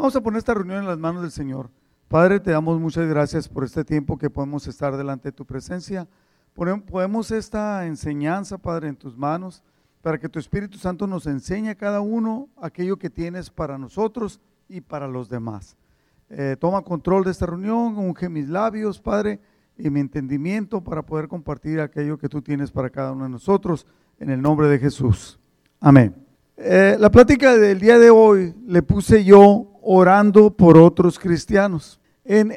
Vamos a poner esta reunión en las manos del Señor. Padre, te damos muchas gracias por este tiempo que podemos estar delante de tu presencia. Podemos esta enseñanza, Padre, en tus manos, para que tu Espíritu Santo nos enseñe a cada uno aquello que tienes para nosotros y para los demás. Eh, toma control de esta reunión, unge mis labios, Padre, y mi entendimiento para poder compartir aquello que tú tienes para cada uno de nosotros, en el nombre de Jesús. Amén. Eh, la plática del día de hoy le puse yo orando por otros cristianos. En,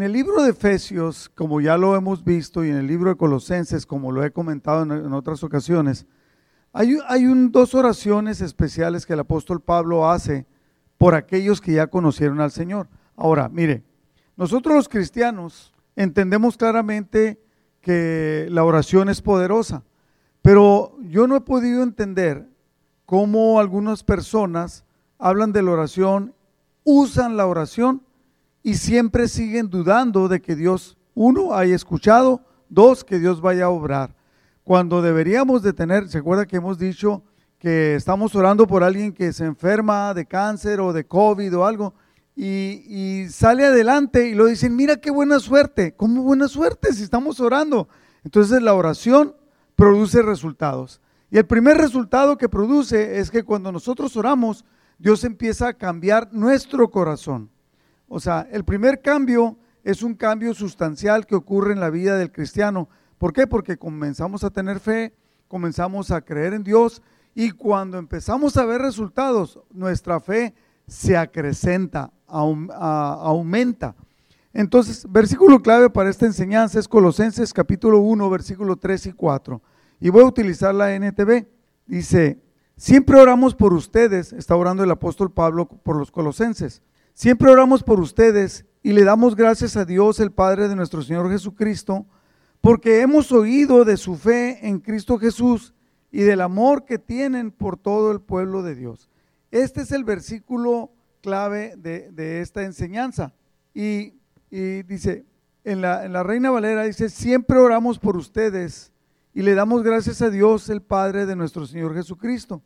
el libro de Efesios, como ya lo hemos visto, y en el libro de Colosenses, como lo he comentado en, otras ocasiones, hay, hay dos oraciones especiales que el apóstol Pablo hace por aquellos que ya conocieron al Señor. Ahora, mire, nosotros los cristianos entendemos claramente que la oración es poderosa, pero yo no he podido entender cómo algunas personas hablan de la oración, usan la oración y siempre siguen dudando de que Dios, uno, haya escuchado, dos, que Dios vaya a obrar. Cuando deberíamos de tener, ¿se acuerda que hemos dicho que estamos orando por alguien que se enferma de cáncer o de COVID o algo? Y, sale adelante y lo dicen, mira qué buena suerte. ¿Cómo buena suerte si estamos orando? Entonces la oración produce resultados. Y el primer resultado que produce es que cuando nosotros oramos, Dios empieza a cambiar nuestro corazón. O sea, el primer cambio es un cambio sustancial que ocurre en la vida del cristiano. ¿Por qué? Porque comenzamos a tener fe, comenzamos a creer en Dios y cuando empezamos a ver resultados, nuestra fe se acrecenta, aumenta. Entonces, versículo clave para esta enseñanza es Colosenses capítulo 1, versículo 3 y 4. Y voy a utilizar la NTV. Dice, Siempre oramos por ustedes, está orando el apóstol Pablo por los colosenses. Siempre oramos por ustedes y le damos gracias a Dios, el Padre de nuestro Señor Jesucristo, porque hemos oído de su fe en Cristo Jesús y del amor que tienen por todo el pueblo de Dios. Este es el versículo clave de, esta enseñanza. Y, dice, en la, Reina Valera dice, siempre oramos por ustedes y le damos gracias a Dios, el Padre de nuestro Señor Jesucristo,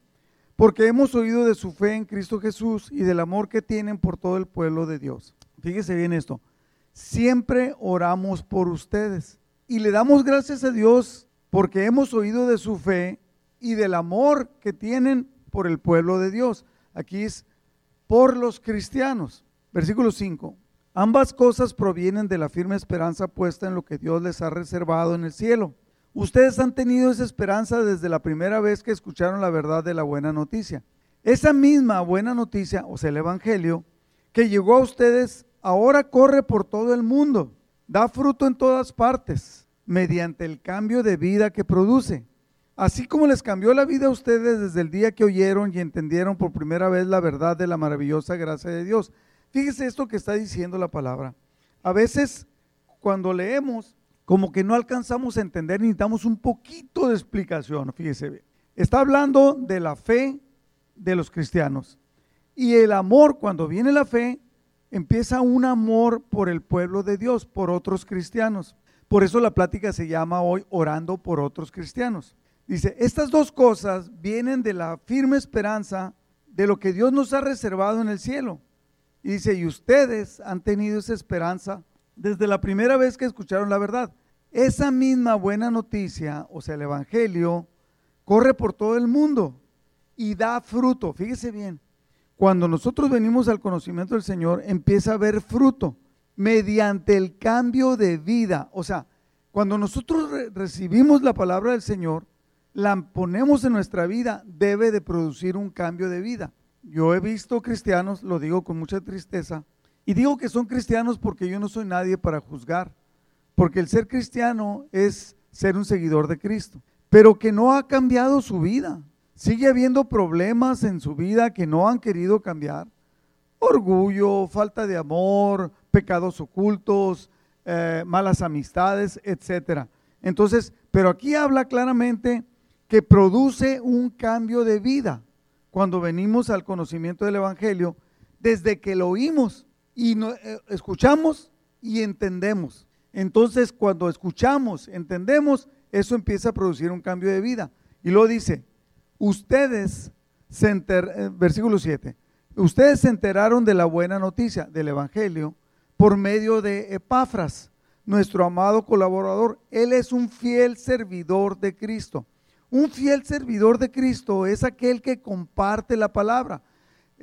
porque hemos oído de su fe en Cristo Jesús y del amor que tienen por todo el pueblo de Dios. Fíjese bien esto, siempre oramos por ustedes y le damos gracias a Dios porque hemos oído de su fe y del amor que tienen por el pueblo de Dios. Aquí es por los cristianos. Versículo 5. Ambas cosas provienen de la firme esperanza puesta en lo que Dios les ha reservado en el cielo Ustedes han tenido esa esperanza desde la primera vez que escucharon la verdad de la buena noticia. Esa misma buena noticia, o sea, el Evangelio, que llegó a ustedes, ahora corre por todo el mundo, da fruto en todas partes, mediante el cambio de vida que produce. Así como les cambió la vida a ustedes desde el día que oyeron y entendieron por primera vez la verdad de la maravillosa gracia de Dios. Fíjese esto que está diciendo la palabra. A veces cuando leemos como que no alcanzamos a entender, necesitamos un poquito de explicación, fíjese. Está hablando de la fe de los cristianos. Y el amor, cuando viene la fe, empieza un amor por el pueblo de Dios, por otros cristianos. Por eso la plática se llama hoy orando por otros cristianos. Dice, estas dos cosas vienen de la firme esperanza de lo que Dios nos ha reservado en el cielo. Y dice, y ustedes han tenido esa esperanza desde la primera vez que escucharon la verdad. Esa misma buena noticia, o sea, el Evangelio, corre por todo el mundo y da fruto. Fíjese bien, cuando nosotros venimos al conocimiento del Señor, empieza a haber fruto mediante el cambio de vida. O sea, cuando nosotros recibimos la palabra del Señor, la ponemos en nuestra vida, debe de producir un cambio de vida. Yo he visto cristianos, lo digo con mucha tristeza, y digo que son cristianos porque yo no soy nadie para juzgar, porque el ser cristiano es ser un seguidor de Cristo, pero que no ha cambiado su vida. Sigue habiendo problemas en su vida que no han querido cambiar. Orgullo, falta de amor, pecados ocultos, eh, malas amistades, etc. Entonces, pero aquí habla claramente que produce un cambio de vida cuando venimos al conocimiento del Evangelio, desde que lo oímos y no, eh, escuchamos y entendemos. Entonces, cuando escuchamos, entendemos, eso empieza a producir un cambio de vida. Y luego dice, ustedes, se enter, eh, versículo 7, ustedes se enteraron de la buena noticia del Evangelio por medio de Epafras, nuestro amado colaborador. Él es un fiel servidor de Cristo. Un fiel servidor de Cristo es aquel que comparte la palabra.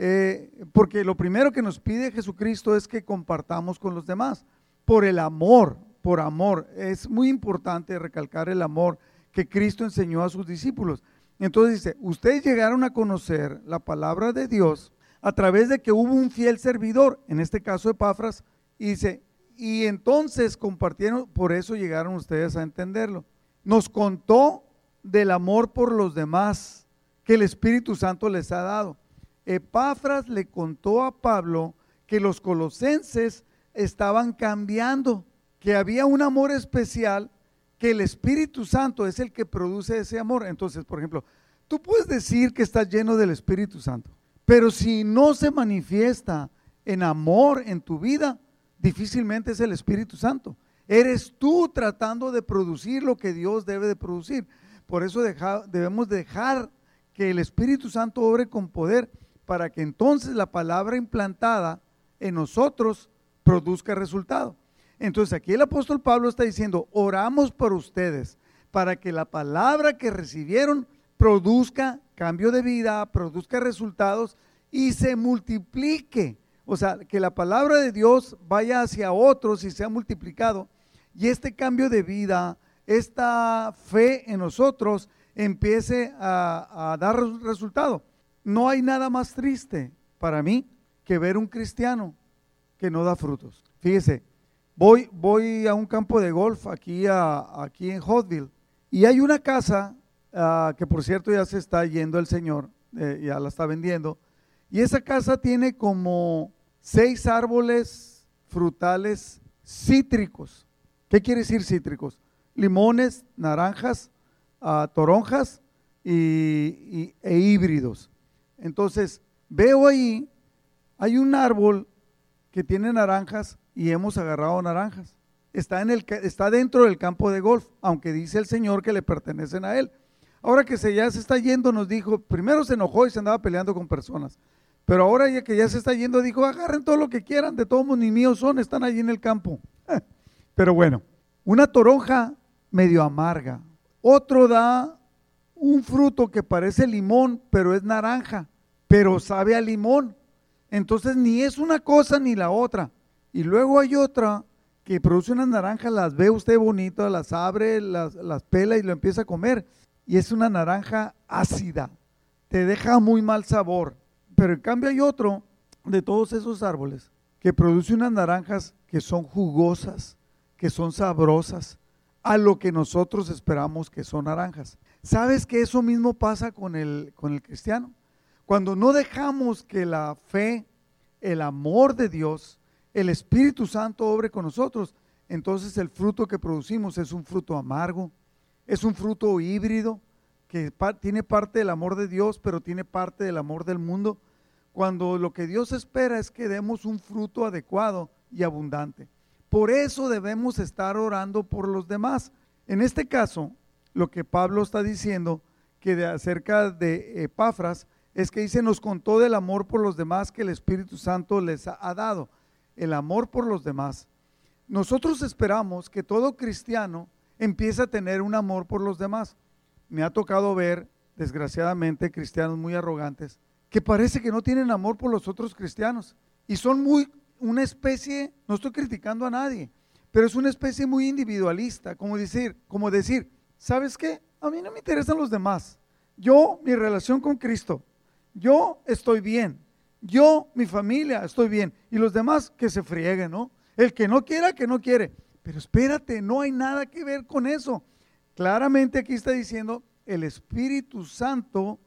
Eh, porque lo primero que nos pide Jesucristo es que compartamos con los demás. Por el amor, por amor. Es muy importante recalcar el amor que Cristo enseñó a sus discípulos. Entonces dice, ustedes llegaron a conocer la palabra de Dios a través de que hubo un fiel servidor, en este caso Epafras, y dice, y entonces compartieron, por eso llegaron ustedes a entenderlo. Nos contó del amor por los demás que el Espíritu Santo les ha dado. Epafras le contó a Pablo que los colosenses estaban cambiando, que había un amor especial, que el Espíritu Santo es el que produce ese amor. Entonces, por ejemplo, tú puedes decir que estás lleno del Espíritu Santo, pero si no se manifiesta en amor en tu vida, difícilmente es el Espíritu Santo. Eres tú tratando de producir lo que Dios debe de producir. Por eso debemos dejar que el Espíritu Santo obre con poder para que entonces la palabra implantada en nosotros produzca resultado. Entonces aquí el apóstol Pablo está diciendo, oramos por ustedes para que la palabra que recibieron produzca cambio de vida, produzca resultados y se multiplique. O sea, que la palabra de Dios vaya hacia otros y sea multiplicado. Y este cambio de vida, esta fe en nosotros empiece a, dar resultado. No hay nada más triste para mí que ver un cristiano que no da frutos. Fíjese, voy, voy a un campo de golf aquí, aquí en Hotville y hay una casa ah, que por cierto ya se está yendo el señor, eh, ya la está vendiendo, y esa casa tiene como seis árboles frutales cítricos. ¿Qué quiere decir cítricos? limones, naranjas, ah, toronjas y, e híbridos. Entonces, veo ahí, hay un árbol que tiene naranjas y hemos agarrado naranjas. Está, en el, está dentro del campo de golf, aunque dice el Señor que le pertenecen a él. Ahora que se, ya se está yendo, nos dijo, primero se enojó y se andaba peleando con personas. Pero ahora ya que ya se está yendo, dijo, agarren todo lo que quieran, de todos ni míos son, están allí en el campo. Pero bueno, una toronja medio amarga. Otro da un fruto que parece limón, pero es naranja, pero sabe a limón. Entonces ni es una cosa ni la otra. Y luego hay otra que produce unas naranjas, las ve usted bonitas, las abre, las, las pela y lo empieza a comer. Y es una naranja ácida, te deja muy mal sabor. Pero en cambio hay otro de todos esos árboles que produce unas naranjas que son jugosas, que son sabrosas, a lo que nosotros esperamos que son naranjas. ¿Sabes que eso mismo pasa con el, con el cristiano? Cuando no dejamos que la fe, el amor de Dios, el Espíritu Santo obre con nosotros, entonces el fruto que producimos es un fruto amargo, es un fruto híbrido, que tiene parte del amor de Dios, pero tiene parte del amor del mundo, cuando lo que Dios espera es que demos un fruto adecuado y abundante. Por eso debemos estar orando por los demás. En este caso, lo que Pablo está diciendo que de acerca de Epafras es que dice, nos contó del amor por los demás que el Espíritu Santo les ha dado. El amor por los demás. Nosotros esperamos que todo cristiano empiece a tener un amor por los demás. Me ha tocado ver, desgraciadamente, cristianos muy arrogantes que parece que no tienen amor por los otros cristianos y son muy una especie, no estoy criticando a nadie, pero es una especie muy individualista, como decir, como decir, ¿sabes qué? A mí no me interesan los demás. Yo, mi relación con Cristo, yo estoy bien. Yo, mi familia, estoy bien. Y los demás que se frieguen, ¿no? El que no quiera, que no quiere. Pero espérate, no hay nada que ver con eso. Claramente aquí está diciendo, el Espíritu Santo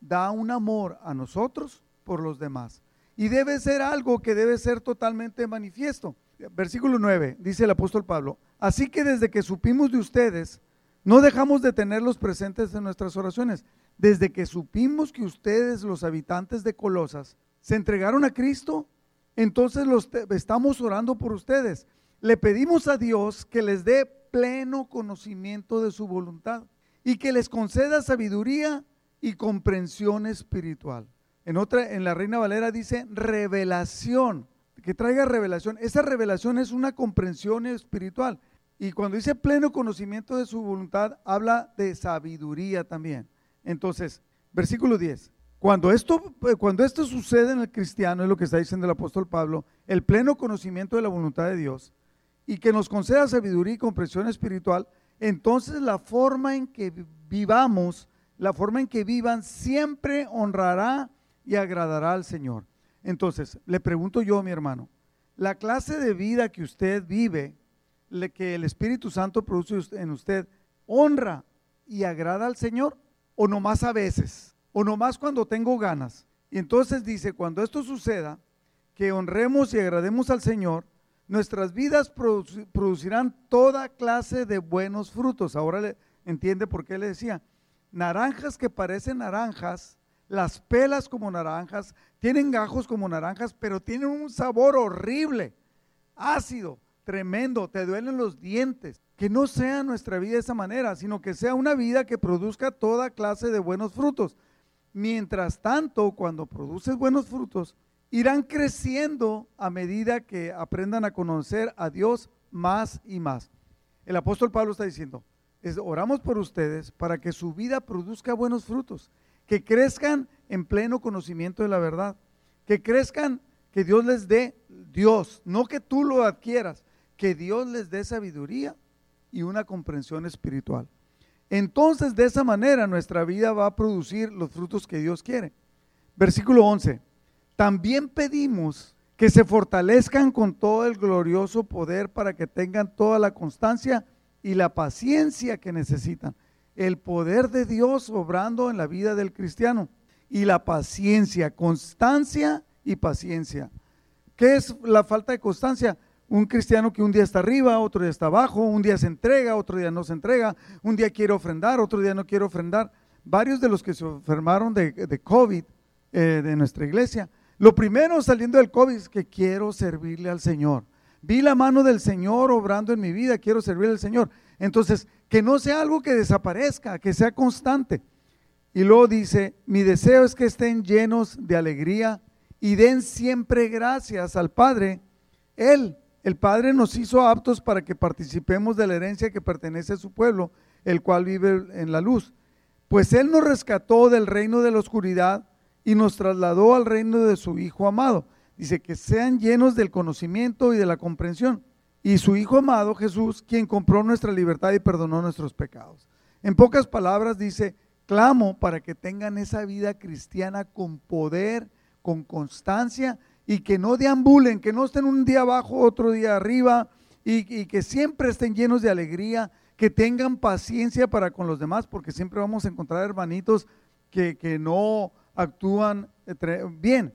da un amor a nosotros por los demás. Y debe ser algo que debe ser totalmente manifiesto. Versículo 9, dice el apóstol Pablo, así que desde que supimos de ustedes, no dejamos de tenerlos presentes en nuestras oraciones. Desde que supimos que ustedes, los habitantes de Colosas, se entregaron a Cristo, entonces los estamos orando por ustedes. Le pedimos a Dios que les dé pleno conocimiento de su voluntad y que les conceda sabiduría y comprensión espiritual En otra, en la Reina Valera dice revelación, que traiga revelación. Esa revelación es una comprensión espiritual. Y cuando dice pleno conocimiento de su voluntad, habla de sabiduría también. Entonces, versículo 10. Cuando esto, cuando esto sucede en el cristiano, es lo que está diciendo el apóstol Pablo, el pleno conocimiento de la voluntad de Dios, y que nos conceda sabiduría y comprensión espiritual, entonces la forma en que vivamos, la forma en que vivan, siempre honrará y agradará al Señor. Entonces, le pregunto yo, mi hermano, la clase de vida que usted vive, que el Espíritu Santo produce en usted, ¿honra y agrada al Señor? ¿O nomás a veces? o nomás cuando tengo ganas. Y entonces dice, cuando esto suceda, que honremos y agrademos al Señor, nuestras vidas producirán toda clase de buenos frutos. Ahora le, entiende por qué le decía, naranjas que parecen naranjas, las pelas como naranjas, tienen gajos como naranjas, pero tienen un sabor horrible, ácido, tremendo, te duelen los dientes. Que no sea nuestra vida de esa manera, sino que sea una vida que produzca toda clase de buenos frutos. Mientras tanto, cuando produces buenos frutos, irán creciendo a medida que aprendan a conocer a Dios más y más. El apóstol Pablo está diciendo, oramos por ustedes para que su vida produzca buenos frutos, que crezcan en pleno conocimiento de la verdad, que crezcan, que Dios les dé Dios, no que tú lo adquieras, que Dios les dé sabiduría y una comprensión espiritual. Entonces de esa manera nuestra vida va a producir los frutos que Dios quiere. Versículo 11. También pedimos que se fortalezcan con todo el glorioso poder para que tengan toda la constancia y la paciencia que necesitan. El poder de Dios obrando en la vida del cristiano. Y la paciencia, constancia y paciencia. ¿Qué es la falta de constancia? Un cristiano que un día está arriba, otro día está abajo, un día se entrega, otro día no se entrega, un día quiere ofrendar, otro día no quiere ofrendar. Varios de los que se enfermaron de, COVID eh, de nuestra iglesia, lo primero saliendo del COVID es que quiero servirle al Señor. Vi la mano del Señor obrando en mi vida, quiero servirle al Señor. Entonces, que no sea algo que desaparezca, que sea constante. Y luego dice, mi deseo es que estén llenos de alegría y den siempre gracias al Padre. Él el Padre nos hizo aptos para que participemos de la herencia que pertenece a su pueblo, el cual vive en la luz. Pues Él nos rescató del reino de la oscuridad y nos trasladó al reino de su Hijo amado. Dice que sean llenos del conocimiento y de la comprensión. Y su Hijo amado, Jesús, quien compró nuestra libertad y perdonó nuestros pecados. En pocas palabras dice, clamo para que tengan esa vida cristiana con poder, con constancia y que no deambulen, que no estén un día abajo, otro día arriba, y, que siempre estén llenos de alegría, que tengan paciencia para con los demás, porque siempre vamos a encontrar hermanitos que, no actúan bien.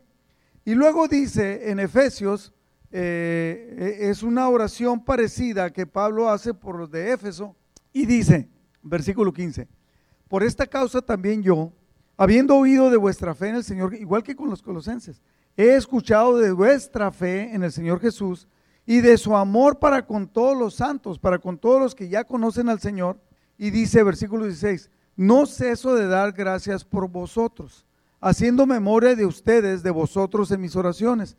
Y luego dice en Efesios, eh, e, es una oración parecida que Pablo hace por los de Éfeso, y dice, versículo 15, por esta causa también yo, habiendo oído de vuestra fe en el Señor, igual que con los colosenses, he escuchado de vuestra fe en el Señor Jesús y de su amor para con todos los santos, para con todos los que ya conocen al Señor. Y dice versículo 16, no ceso de dar gracias por vosotros, haciendo memoria de ustedes, de vosotros en mis oraciones,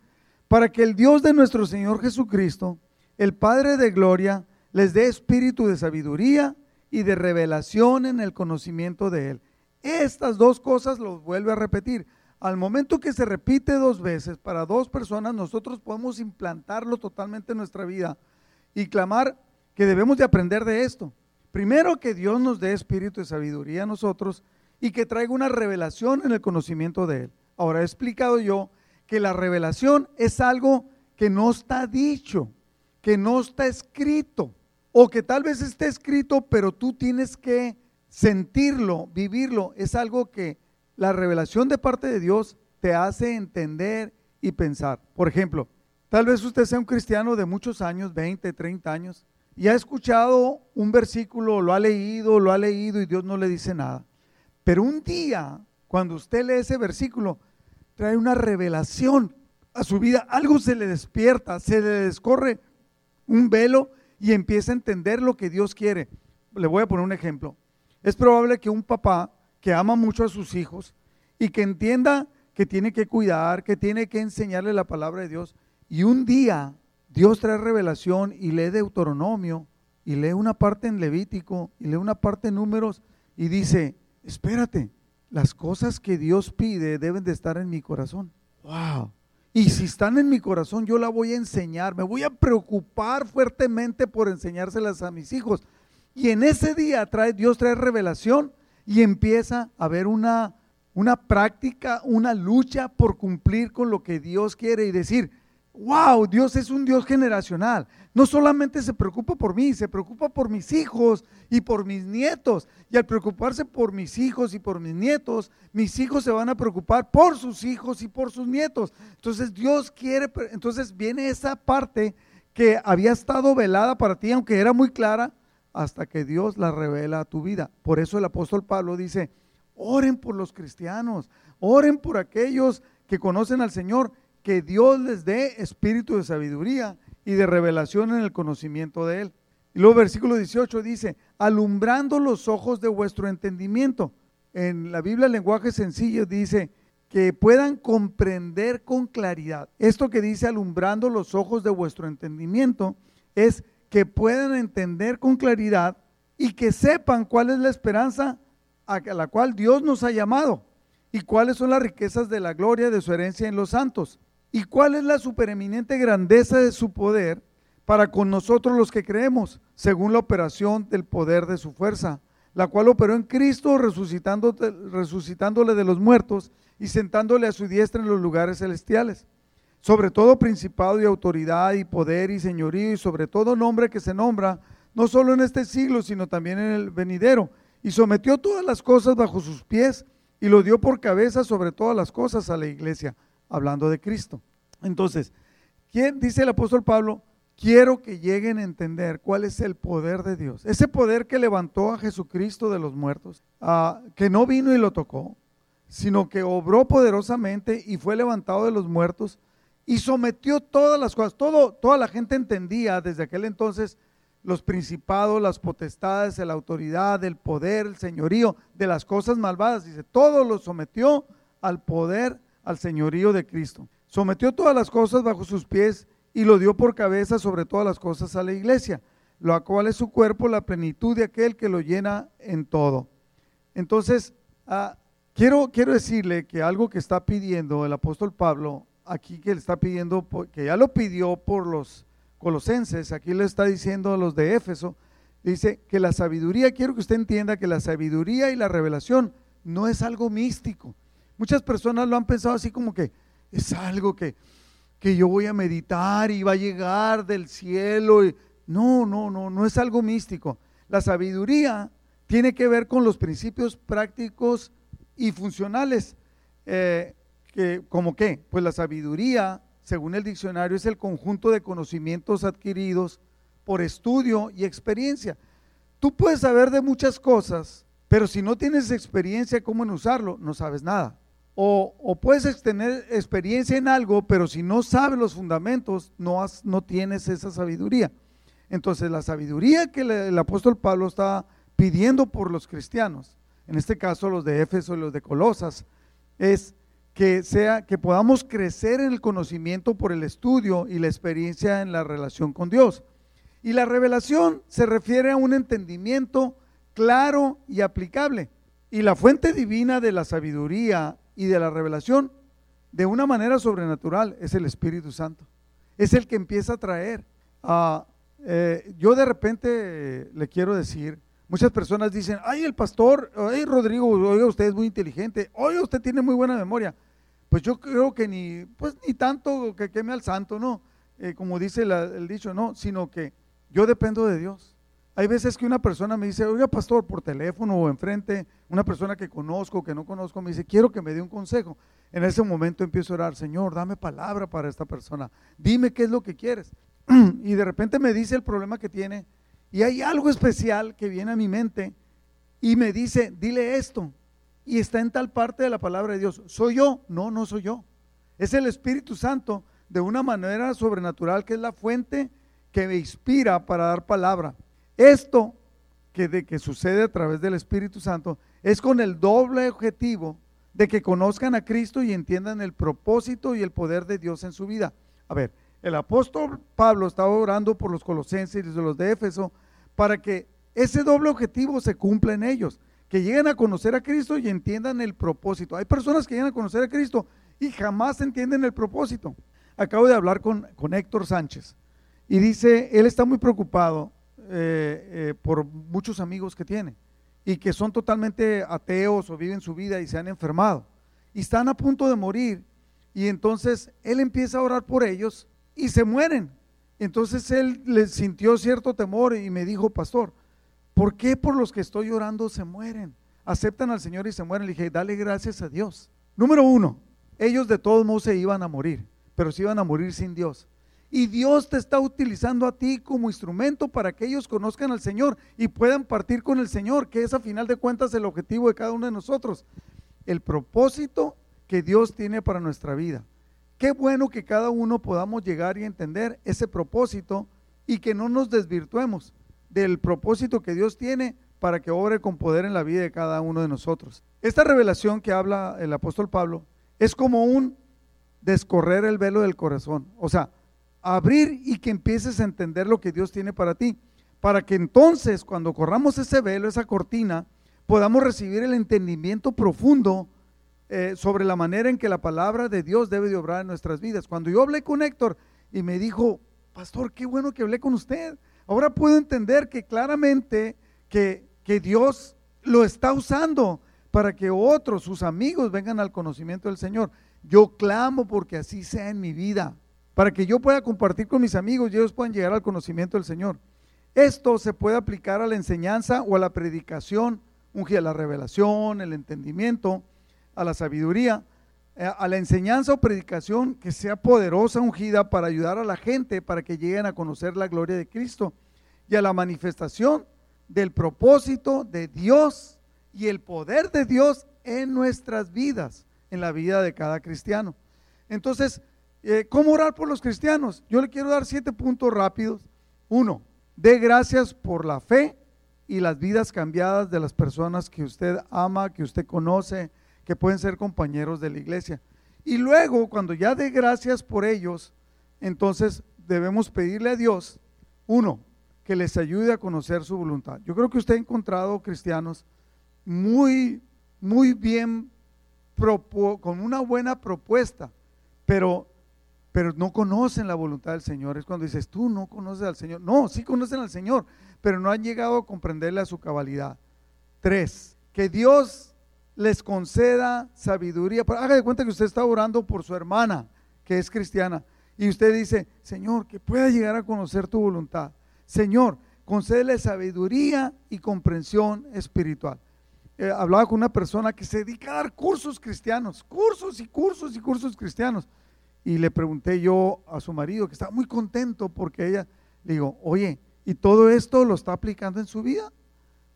para que el Dios de nuestro Señor Jesucristo, el Padre de Gloria, les dé espíritu de sabiduría y de revelación en el conocimiento de Él. Estas dos cosas los vuelve a repetir al momento que se repite dos veces para dos personas, nosotros podemos implantarlo totalmente en nuestra vida y clamar que debemos de aprender de esto. Primero que Dios nos dé espíritu de sabiduría a nosotros y que traiga una revelación en el conocimiento de Él. Ahora he explicado yo que la revelación es algo que no está dicho, que no está escrito, o que tal vez esté escrito, pero tú tienes que sentirlo, vivirlo. Es algo que la revelación de parte de Dios te hace entender y pensar. Por ejemplo, tal vez usted sea un cristiano de muchos años, 20, 30 años, y ha escuchado un versículo, lo ha leído, lo ha leído y Dios no le dice nada. Pero un día, cuando usted lee ese versículo, trae una revelación a su vida, algo se le despierta, se le descorre un velo y empieza a entender lo que Dios quiere. Le voy a poner un ejemplo. Es probable que un papá que ama mucho a sus hijos y que entienda que tiene que cuidar, que tiene que enseñarle la palabra de Dios. Y un día Dios trae revelación y lee Deuteronomio y lee una parte en Levítico y lee una parte en Números y dice, espérate, las cosas que Dios pide deben de estar en mi corazón. Wow. Y si están en mi corazón, yo la voy a enseñar. Me voy a preocupar fuertemente por enseñárselas a mis hijos. Y en ese día trae, Dios trae revelación y empieza a haber una, una práctica, una lucha por cumplir con lo que Dios quiere y decir, wow, Dios es un Dios generacional. No solamente se preocupa por mí, se preocupa por mis hijos y por mis nietos. Y al preocuparse por mis hijos y por mis nietos, mis hijos se van a preocupar por sus hijos y por sus nietos. Entonces Dios quiere, entonces viene esa parte que había estado velada para ti, aunque era muy clara, hasta que Dios la revela a tu vida. Por eso el apóstol Pablo dice, oren por los cristianos, oren por aquellos que conocen al Señor que Dios les dé espíritu de sabiduría y de revelación en el conocimiento de Él. Y luego versículo 18 dice, alumbrando los ojos de vuestro entendimiento. En la Biblia, el lenguaje sencillo dice, que puedan comprender con claridad. Esto que dice alumbrando los ojos de vuestro entendimiento es que puedan entender con claridad y que sepan cuál es la esperanza a la cual Dios nos ha llamado y cuáles son las riquezas de la gloria de su herencia en los santos ¿Y cuál es la supereminente grandeza de su poder para con nosotros los que creemos, según la operación del poder de su fuerza, la cual operó en Cristo resucitándole de los muertos y sentándole a su diestra en los lugares celestiales? Sobre todo principado y autoridad y poder y señorío y sobre todo nombre que se nombra, no solo en este siglo, sino también en el venidero. Y sometió todas las cosas bajo sus pies y lo dio por cabeza sobre todas las cosas a la iglesia hablando de Cristo. Entonces, ¿quién dice el apóstol Pablo? Quiero que lleguen a entender cuál es el poder de Dios. Ese poder que levantó a Jesucristo de los muertos, ah, que no vino y lo tocó, sino que obró poderosamente y fue levantado de los muertos y sometió todas las cosas. Todo, toda la gente entendía desde aquel entonces los principados, las potestades, la autoridad, el poder, el señorío de las cosas malvadas. Dice, todo lo sometió al poder al señorío de Cristo. Sometió todas las cosas bajo sus pies y lo dio por cabeza sobre todas las cosas a la iglesia, lo cual es su cuerpo, la plenitud de aquel que lo llena en todo. Entonces, ah, quiero, quiero decirle que algo que está pidiendo el apóstol Pablo, aquí que le está pidiendo, que ya lo pidió por los colosenses, aquí le está diciendo a los de Éfeso, dice que la sabiduría, quiero que usted entienda que la sabiduría y la revelación no es algo místico, Muchas personas lo han pensado así como que es algo que, que yo voy a meditar y va a llegar del cielo. Y, no, no, no, no es algo místico. La sabiduría tiene que ver con los principios prácticos y funcionales. Eh, que, ¿Como qué? Pues la sabiduría, según el diccionario, es el conjunto de conocimientos adquiridos por estudio y experiencia. Tú puedes saber de muchas cosas, pero si no tienes experiencia cómo en usarlo, no sabes nada. O, puedes tener experiencia en algo, pero si no sabes los fundamentos, no, no tienes esa sabiduría. Entonces, la sabiduría que el apóstol Pablo está pidiendo por los cristianos, en este caso los de Éfeso y los de Colosas, es que sea que podamos crecer en el conocimiento por el estudio y la experiencia en la relación con Dios. Y la revelación se refiere a un entendimiento claro y aplicable. Y la fuente divina de la sabiduría y de la revelación de una manera sobrenatural es el Espíritu Santo. Es el que empieza a traer. Eh, yo de repente le quiero decir, muchas personas dicen, ay, el pastor, ay, Rodrigo, oiga, usted es muy inteligente, oiga, usted tiene muy buena memoria. Pues yo creo que ni, pues ni tanto que queme al santo, no, eh, como dice el dicho, no, sino que yo dependo de Dios. Hay veces que una persona me dice, oiga pastor, por teléfono o enfrente, una persona que conozco, que no conozco, me dice, quiero que me dé un consejo. En ese momento empiezo a orar, Señor, dame palabra para esta persona, dime qué es lo que quieres. y de repente me dice el problema que tiene y hay algo especial que viene a mi mente y me dice, dile esto. Y está en tal parte de la palabra de Dios. ¿Soy yo? No, no soy yo. Es el Espíritu Santo de una manera sobrenatural que es la fuente que me inspira para dar palabra. Esto que, de, que sucede a través del Espíritu Santo es con el doble objetivo de que conozcan a Cristo y entiendan el propósito y el poder de Dios en su vida. A ver, el apóstol Pablo estaba orando por los colosenses y los de Éfeso para que ese doble objetivo se cumpla en ellos, que lleguen a conocer a Cristo y entiendan el propósito. Hay personas que llegan a conocer a Cristo y jamás entienden el propósito. Acabo de hablar con, con Héctor Sánchez y dice, él está muy preocupado eh, eh, por muchos amigos que tiene y que son totalmente ateos o viven su vida y se han enfermado y están a punto de morir y entonces él empieza a orar por ellos y se mueren. Entonces él le sintió cierto temor y me dijo, pastor, ¿por qué por los que estoy orando se mueren? Aceptan al Señor y se mueren. Le dije, dale gracias a Dios. Número uno, ellos de todos modos se iban a morir, pero se iban a morir sin Dios. Y Dios te está utilizando a ti como instrumento para que ellos conozcan al Señor y puedan partir con el Señor, que es a final de cuentas el objetivo de cada uno de nosotros. El propósito que Dios tiene para nuestra vida. Qué bueno que cada uno podamos llegar y entender ese propósito y que no nos desvirtuemos del propósito que Dios tiene para que obre con poder en la vida de cada uno de nosotros. Esta revelación que habla el apóstol Pablo es como un descorrer el velo del corazón, o sea, abrir y que empieces a entender lo que Dios tiene para ti, para que entonces cuando corramos ese velo, esa cortina, podamos recibir el entendimiento profundo eh, sobre la manera en que la palabra de Dios debe de obrar en nuestras vidas. Cuando yo hablé con Héctor y me dijo, pastor, qué bueno que hablé con usted, ahora puedo entender que claramente que, que Dios lo está usando para que otros, sus amigos, vengan al conocimiento del Señor. Yo clamo porque así sea en mi vida, para que yo pueda compartir con mis amigos y ellos puedan llegar al conocimiento del Señor. Esto se puede aplicar a la enseñanza o a la predicación, a la revelación, el entendimiento, a la sabiduría, eh, a la enseñanza o predicación que sea poderosa, ungida para ayudar a la gente para que lleguen a conocer la gloria de Cristo y a la manifestación del propósito de Dios y el poder de Dios en nuestras vidas, en la vida de cada cristiano. Entonces, eh, ¿cómo orar por los cristianos? Yo le quiero dar siete puntos rápidos. Uno, dé gracias por la fe y las vidas cambiadas de las personas que usted ama, que usted conoce, que pueden ser compañeros de la iglesia. Y luego, cuando ya dé gracias por ellos, entonces debemos pedirle a Dios, uno, que les ayude a conocer su voluntad. Yo creo que usted ha encontrado cristianos muy, muy bien, con una buena propuesta, pero, pero no conocen la voluntad del Señor. Es cuando dices, tú no conoces al Señor. No, sí conocen al Señor, pero no han llegado a comprenderle a su cabalidad. Tres, que Dios les conceda sabiduría. Haga de cuenta que usted está orando por su hermana, que es cristiana, y usted dice, Señor, que pueda llegar a conocer tu voluntad. Señor, concédele sabiduría y comprensión espiritual. Eh, hablaba con una persona que se dedica a dar cursos cristianos, cursos y cursos y cursos cristianos. Y le pregunté yo a su marido, que estaba muy contento porque ella, le digo, oye, ¿y todo esto lo está aplicando en su vida?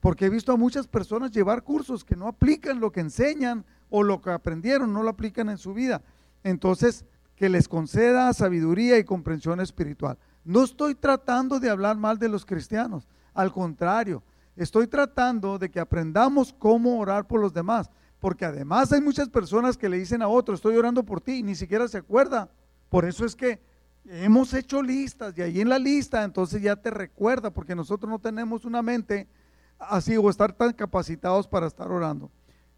porque he visto a muchas personas llevar cursos que no aplican lo que enseñan o lo que aprendieron, no lo aplican en su vida. Entonces, que les conceda sabiduría y comprensión espiritual. No estoy tratando de hablar mal de los cristianos, al contrario, estoy tratando de que aprendamos cómo orar por los demás, porque además hay muchas personas que le dicen a otro, estoy orando por ti, y ni siquiera se acuerda. Por eso es que hemos hecho listas y ahí en la lista entonces ya te recuerda, porque nosotros no tenemos una mente así o estar tan capacitados para estar orando.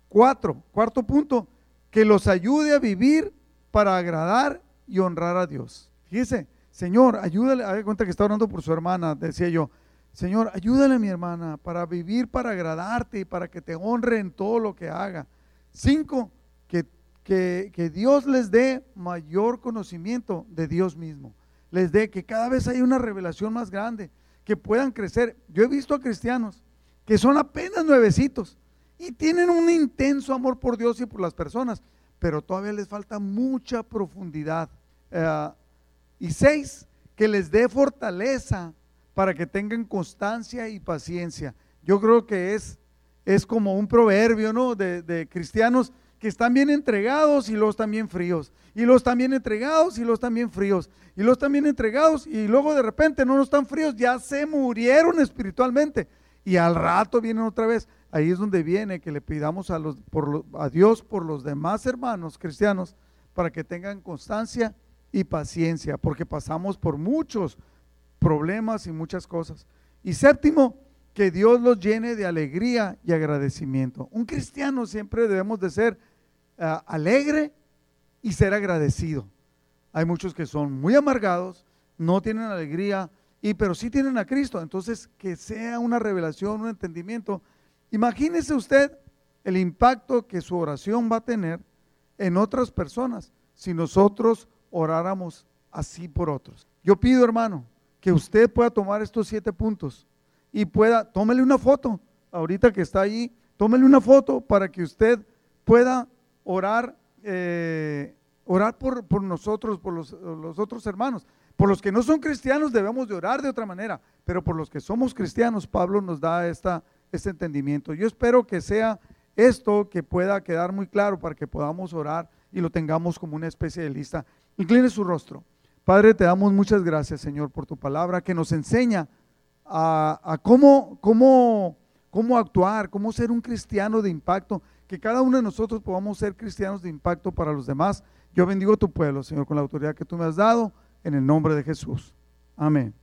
Cuatro, cuarto punto, que los ayude a vivir para agradar y honrar a Dios. Fíjese, Señor, ayúdale, haga cuenta que está orando por su hermana, decía yo, Señor, ayúdale a mi hermana para vivir, para agradarte y para que te honre en todo lo que haga. Cinco, que, que, que Dios les dé mayor conocimiento de Dios mismo. Les dé que cada vez hay una revelación más grande, que puedan crecer. Yo he visto a cristianos que son apenas nuevecitos y tienen un intenso amor por Dios y por las personas, pero todavía les falta mucha profundidad. Eh, y seis, que les dé fortaleza para que tengan constancia y paciencia. Yo creo que es, es como un proverbio, ¿no? De, de cristianos que están bien entregados y los también fríos, y los también entregados y los también fríos, y los también entregados y luego de repente no nos están fríos, ya se murieron espiritualmente y al rato vienen otra vez. ahí es donde viene que le pidamos a, los, por a Dios por los demás hermanos cristianos para que tengan constancia y paciencia, porque pasamos por muchos problemas y muchas cosas. Y séptimo, que Dios los llene de alegría y agradecimiento. Un cristiano siempre debemos de ser ah, alegre y ser agradecido. Hay muchos que son muy amargados, no tienen alegría, y, pero sí tienen a Cristo. Entonces, que sea una revelación, un entendimiento. Imagínese usted el impacto que su oración va a tener en otras personas si nosotros oráramos así por otros. Yo pido, hermano, que usted pueda tomar estos siete puntos y pueda, tómele una foto, ahorita que está ahí, tómele una foto para que usted pueda orar, eh, orar por, por, nosotros, por los, los otros hermanos. Por los que no son cristianos debemos de orar de otra manera, pero por los que somos cristianos, Pablo nos da esta, este entendimiento. Yo espero que sea esto que pueda quedar muy claro para que podamos orar y lo tengamos como una especie de lista. Incline su rostro. Padre, te damos muchas gracias, Señor, por tu palabra que nos enseña a, cómo, cómo, cómo actuar, cómo ser un cristiano de impacto, que cada uno de nosotros podamos ser cristianos de impacto para los demás. Yo bendigo tu pueblo, Señor, con la autoridad que tú me has dado, en el nombre de Jesús. Amén.